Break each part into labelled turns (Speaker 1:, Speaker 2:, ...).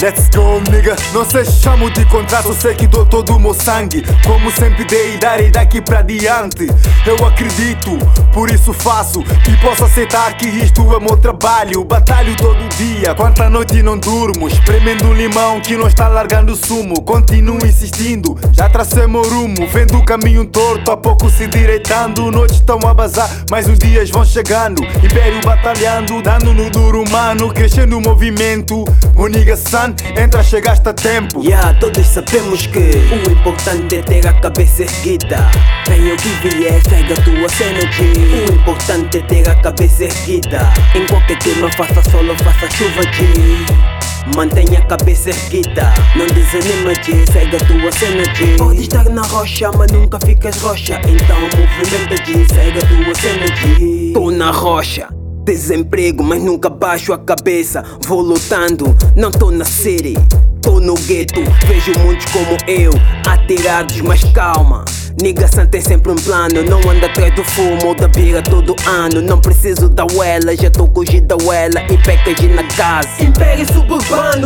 Speaker 1: Let's go, nigga. Não se chamo de contrato, sei que dou todo o meu sangue. Como sempre dei dar e daqui pra diante. Eu acredito, por isso faço. E posso aceitar que isto é meu trabalho. Batalho todo dia, quanta noite não durmo. Espremendo um limão que não está largando sumo. Continuo insistindo, já tracei meu rumo. Vendo o caminho torto, a pouco se endireitando. Noites estão a bazar, mas os dias vão chegando. Império batalhando, dando no duro humano. Crescendo o movimento. Moniga San, entra, chegaste a tempo.
Speaker 2: Yeah, todos sabemos que o importante é ter a cabeça erguida. Venha o que vier, segue a tua cena G. O importante é ter a cabeça erguida. Em qualquer clima, faça sol ou faça chuva G. Mantenha a cabeça erguida, não desanima G, segue a tua cena G. Pode estar na rocha, mas nunca ficas rocha. Então movimenta G, segue a tua cena G. Tô na rocha. Desemprego, mas nunca baixo a cabeça. Vou lutando, não tô na city. Tô no gueto, vejo muitos como eu, atirados, mas calma. Nigga San tem sempre um plano, não anda atrás do fumo ou da bira todo ano. Não preciso da uela, já tô com da uela e package na casa. Império suburbano,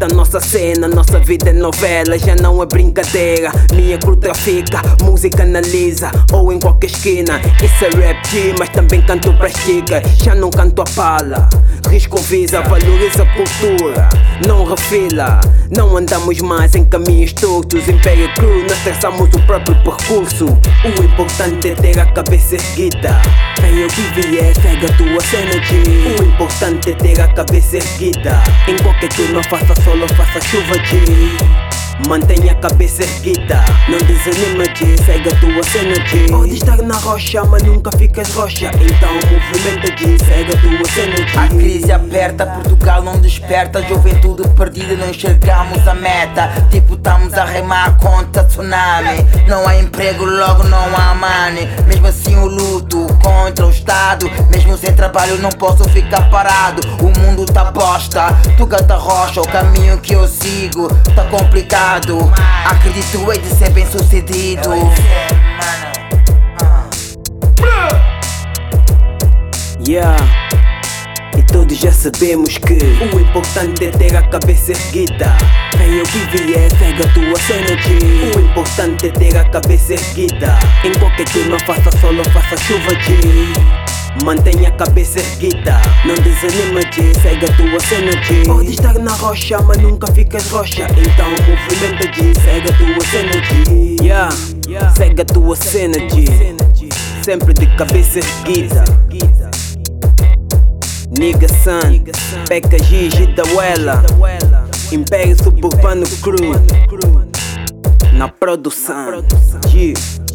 Speaker 2: respeita a nossa cena, nossa vida é novela, já não é brincadeira. Minha crew trafica, música analisa, ou em qualquer esquina. Isso é rap G, mas também canto pras chicas, já não canto a pala. Risco visa, valoriza a cultura, não refila. Não andamos mais em caminhos tortos. Império Crew, nós traçamos o próprio percurso. O importante é ter a cabeça erguida. Venha o que vier, segue a tua cena. O importante é ter a cabeça erguida. Em qualquer turno, faça sol ou faça chuva G. Mantenha a cabeça erguida, não desanima G, segue a tua cena G. Pode estar na rocha, mas nunca ficas rocha. Então movimenta G, segue a tua cena G.
Speaker 3: A crise aperta, Portugal não desperta. Juventude perdida, não enxergamos a meta. Tipo, estamos a remar contra tsunami. Não há emprego, logo não há money. Mesmo assim o contra o Estado. Mesmo sem trabalho não posso ficar parado. O mundo tá bosta, tu canta rocha O caminho que eu sigo tá complicado. Acredito em de ser bem sucedido.
Speaker 2: Yeah. Todos já sabemos que o importante é ter a cabeça erguida. Venha o que vier, segue a tua cena G. O importante é ter a cabeça erguida. Em qualquer turno, faça sol ou faça chuva G. Mantenha a cabeça erguida, não desanima G, segue a tua cena G. Pode estar na rocha, mas nunca ficas rocha. Então movimenta G, segue a tua cena G. Yeah, segue a tua cena G. Sempre de cabeça erguida. Nigga San, Peca Gigi da Wella, Império Suburbano Crew, na produção. Yeah.